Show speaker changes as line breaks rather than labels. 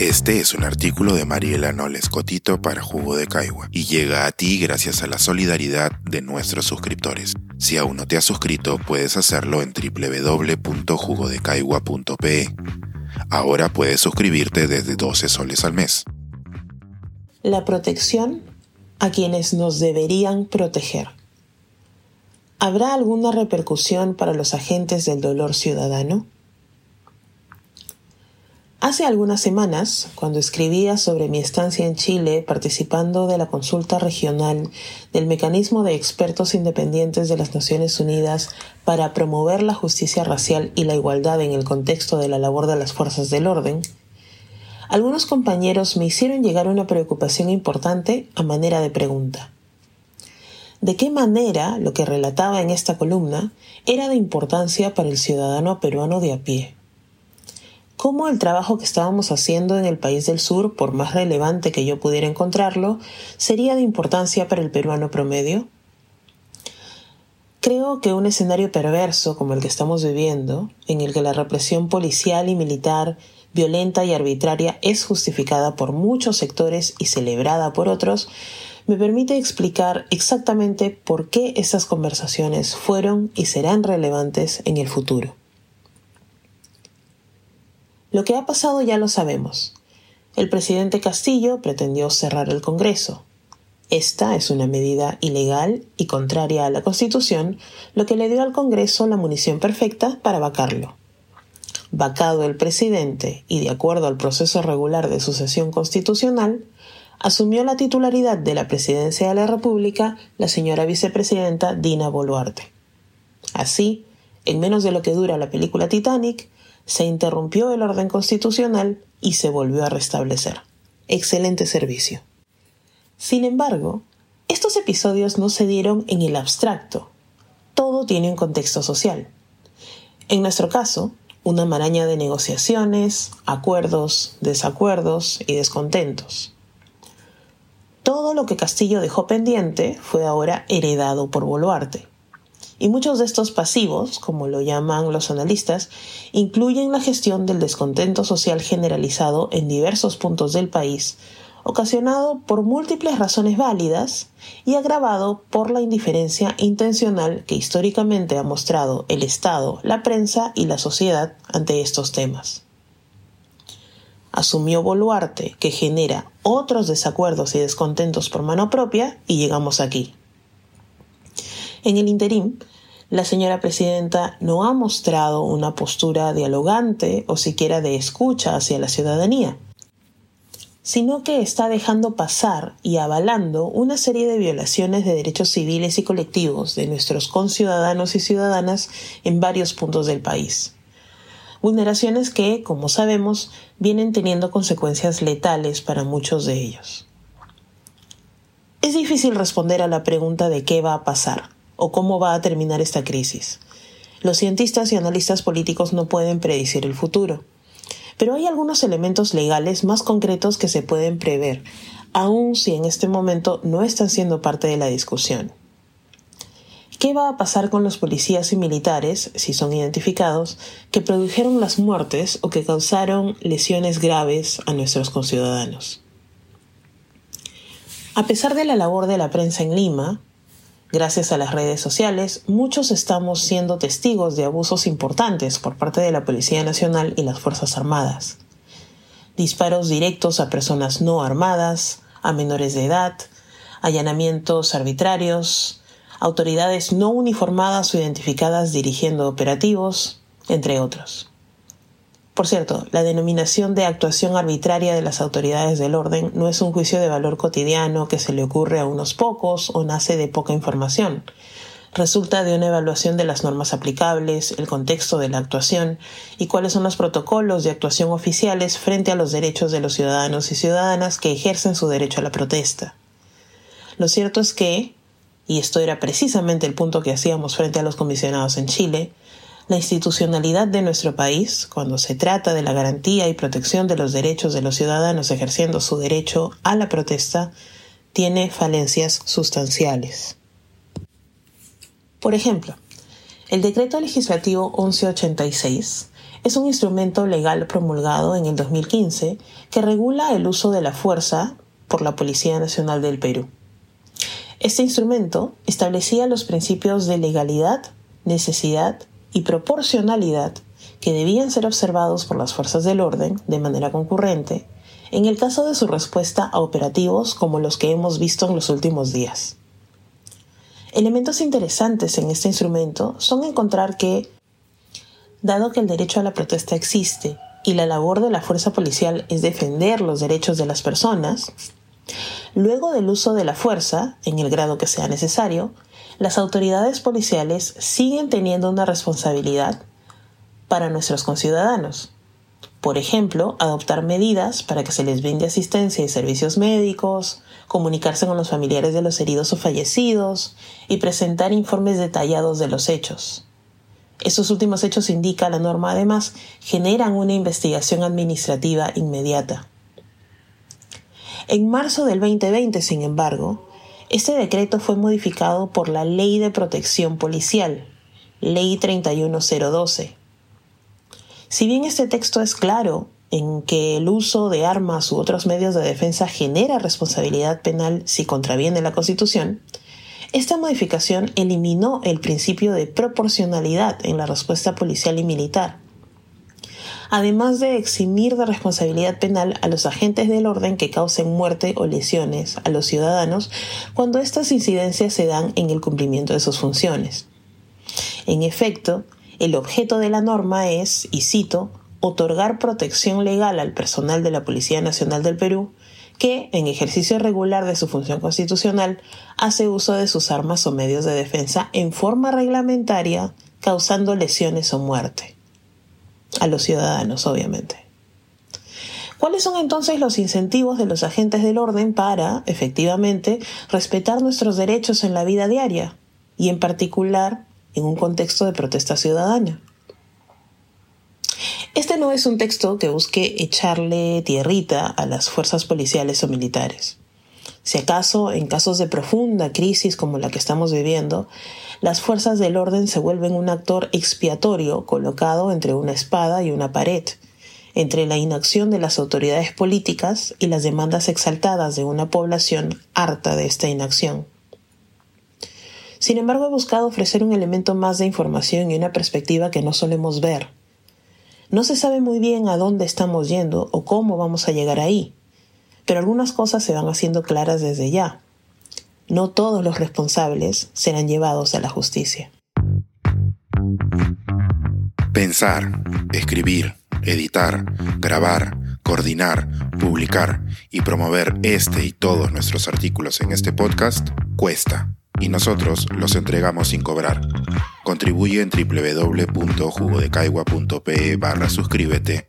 Este es un artículo de Mariela Noles Cotito para Jugo de Caigua y llega a ti gracias a la solidaridad de nuestros suscriptores. Si aún no te has suscrito, puedes hacerlo en www.jugodecaigua.pe. Ahora puedes suscribirte desde 12 soles al mes.
La protección a quienes nos deberían proteger. ¿Habrá alguna repercusión para los agentes del dolor ciudadano? Hace algunas semanas, cuando escribía sobre mi estancia en Chile participando de la consulta regional del Mecanismo de Expertos Independientes de las Naciones Unidas para promover la justicia racial y la igualdad en el contexto de la labor de las fuerzas del orden, algunos compañeros me hicieron llegar una preocupación importante a manera de pregunta. ¿De qué manera lo que relataba en esta columna era de importancia para el ciudadano peruano de a pie? Cómo el trabajo que estábamos haciendo en el país del sur, por más relevante que yo pudiera encontrarlo, sería de importancia para el peruano promedio? Creo que un escenario perverso como el que estamos viviendo, en el que la represión policial y militar violenta y arbitraria es justificada por muchos sectores y celebrada por otros, me permite explicar exactamente por qué esas conversaciones fueron y serán relevantes en el futuro. Lo que ha pasado ya lo sabemos. El presidente Castillo pretendió cerrar el Congreso. Esta es una medida ilegal y contraria a la Constitución, lo que le dio al Congreso la munición perfecta para vacarlo. Vacado el presidente y de acuerdo al proceso regular de sucesión constitucional, asumió la titularidad de la presidencia de la República la señora vicepresidenta Dina Boluarte. Así, en menos de lo que dura la película Titanic, se interrumpió el orden constitucional y se volvió a restablecer. Excelente servicio. Sin embargo, estos episodios no se dieron en el abstracto. Todo tiene un contexto social. En nuestro caso, una maraña de negociaciones, acuerdos, desacuerdos y descontentos. Todo lo que Castillo dejó pendiente fue ahora heredado por Boluarte. Y muchos de estos pasivos, como lo llaman los analistas, incluyen la gestión del descontento social generalizado en diversos puntos del país, ocasionado por múltiples razones válidas y agravado por la indiferencia intencional que históricamente ha mostrado el Estado, la prensa y la sociedad ante estos temas. Asumió Boluarte, que genera otros desacuerdos y descontentos por mano propia, y llegamos aquí. En el interim, la señora presidenta no ha mostrado una postura dialogante o siquiera de escucha hacia la ciudadanía, sino que está dejando pasar y avalando una serie de violaciones de derechos civiles y colectivos de nuestros conciudadanos y ciudadanas en varios puntos del país. Vulneraciones que, como sabemos, vienen teniendo consecuencias letales para muchos de ellos. Es difícil responder a la pregunta de qué va a pasar o cómo va a terminar esta crisis. Los cientistas y analistas políticos no pueden predecir el futuro. Pero hay algunos elementos legales más concretos que se pueden prever, aun si en este momento no están siendo parte de la discusión. ¿Qué va a pasar con los policías y militares, si son identificados, que produjeron las muertes o que causaron lesiones graves a nuestros conciudadanos? A pesar de la labor de la prensa en Lima, Gracias a las redes sociales, muchos estamos siendo testigos de abusos importantes por parte de la Policía Nacional y las Fuerzas Armadas. Disparos directos a personas no armadas, a menores de edad, allanamientos arbitrarios, autoridades no uniformadas o identificadas dirigiendo operativos, entre otros. Por cierto, la denominación de actuación arbitraria de las autoridades del orden no es un juicio de valor cotidiano que se le ocurre a unos pocos o nace de poca información. Resulta de una evaluación de las normas aplicables, el contexto de la actuación y cuáles son los protocolos de actuación oficiales frente a los derechos de los ciudadanos y ciudadanas que ejercen su derecho a la protesta. Lo cierto es que, y esto era precisamente el punto que hacíamos frente a los comisionados en Chile, la institucionalidad de nuestro país, cuando se trata de la garantía y protección de los derechos de los ciudadanos ejerciendo su derecho a la protesta, tiene falencias sustanciales. Por ejemplo, el decreto legislativo 1186 es un instrumento legal promulgado en el 2015 que regula el uso de la fuerza por la Policía Nacional del Perú. Este instrumento establecía los principios de legalidad, necesidad y proporcionalidad que debían ser observados por las fuerzas del orden de manera concurrente en el caso de su respuesta a operativos como los que hemos visto en los últimos días. Elementos interesantes en este instrumento son encontrar que, dado que el derecho a la protesta existe y la labor de la fuerza policial es defender los derechos de las personas, luego del uso de la fuerza, en el grado que sea necesario, las autoridades policiales siguen teniendo una responsabilidad para nuestros conciudadanos. Por ejemplo, adoptar medidas para que se les brinde asistencia y servicios médicos, comunicarse con los familiares de los heridos o fallecidos y presentar informes detallados de los hechos. Estos últimos hechos, indica la norma además, generan una investigación administrativa inmediata. En marzo del 2020, sin embargo, este decreto fue modificado por la Ley de Protección Policial, Ley 31012, si bien este texto es claro en que el uso de armas u otros medios de defensa genera responsabilidad penal si contraviene la Constitución, esta modificación eliminó el principio de proporcionalidad en la respuesta policial y militar, además de eximir de responsabilidad penal a los agentes del orden que causen muerte o lesiones a los ciudadanos cuando estas incidencias se dan en el cumplimiento de sus funciones. En efecto, el objeto de la norma es, y cito, otorgar protección legal al personal de la Policía Nacional del Perú que, en ejercicio regular de su función constitucional, hace uso de sus armas o medios de defensa en forma reglamentaria, causando lesiones o muerte. A los ciudadanos, obviamente. ¿Cuáles son entonces los incentivos de los agentes del orden para, efectivamente, respetar nuestros derechos en la vida diaria? Y en particular, en un contexto de protesta ciudadana. Este no es un texto que busque echarle tierrita a las fuerzas policiales o militares. Si acaso, en casos de profunda crisis como la que estamos viviendo, las fuerzas del orden se vuelven un actor expiatorio colocado entre una espada y una pared, entre la inacción de las autoridades políticas y las demandas exaltadas de una población harta de esta inacción. Sin embargo, he buscado ofrecer un elemento más de información y una perspectiva que no solemos ver. No se sabe muy bien a dónde estamos yendo o cómo vamos a llegar ahí, pero algunas cosas se van haciendo claras desde ya. No todos los responsables serán llevados a la justicia.
Pensar, escribir, editar, grabar, coordinar, publicar y promover este y todos nuestros artículos en este podcast cuesta y nosotros los entregamos sin cobrar. Contribuye en www.jugodecaigua.pe barra suscríbete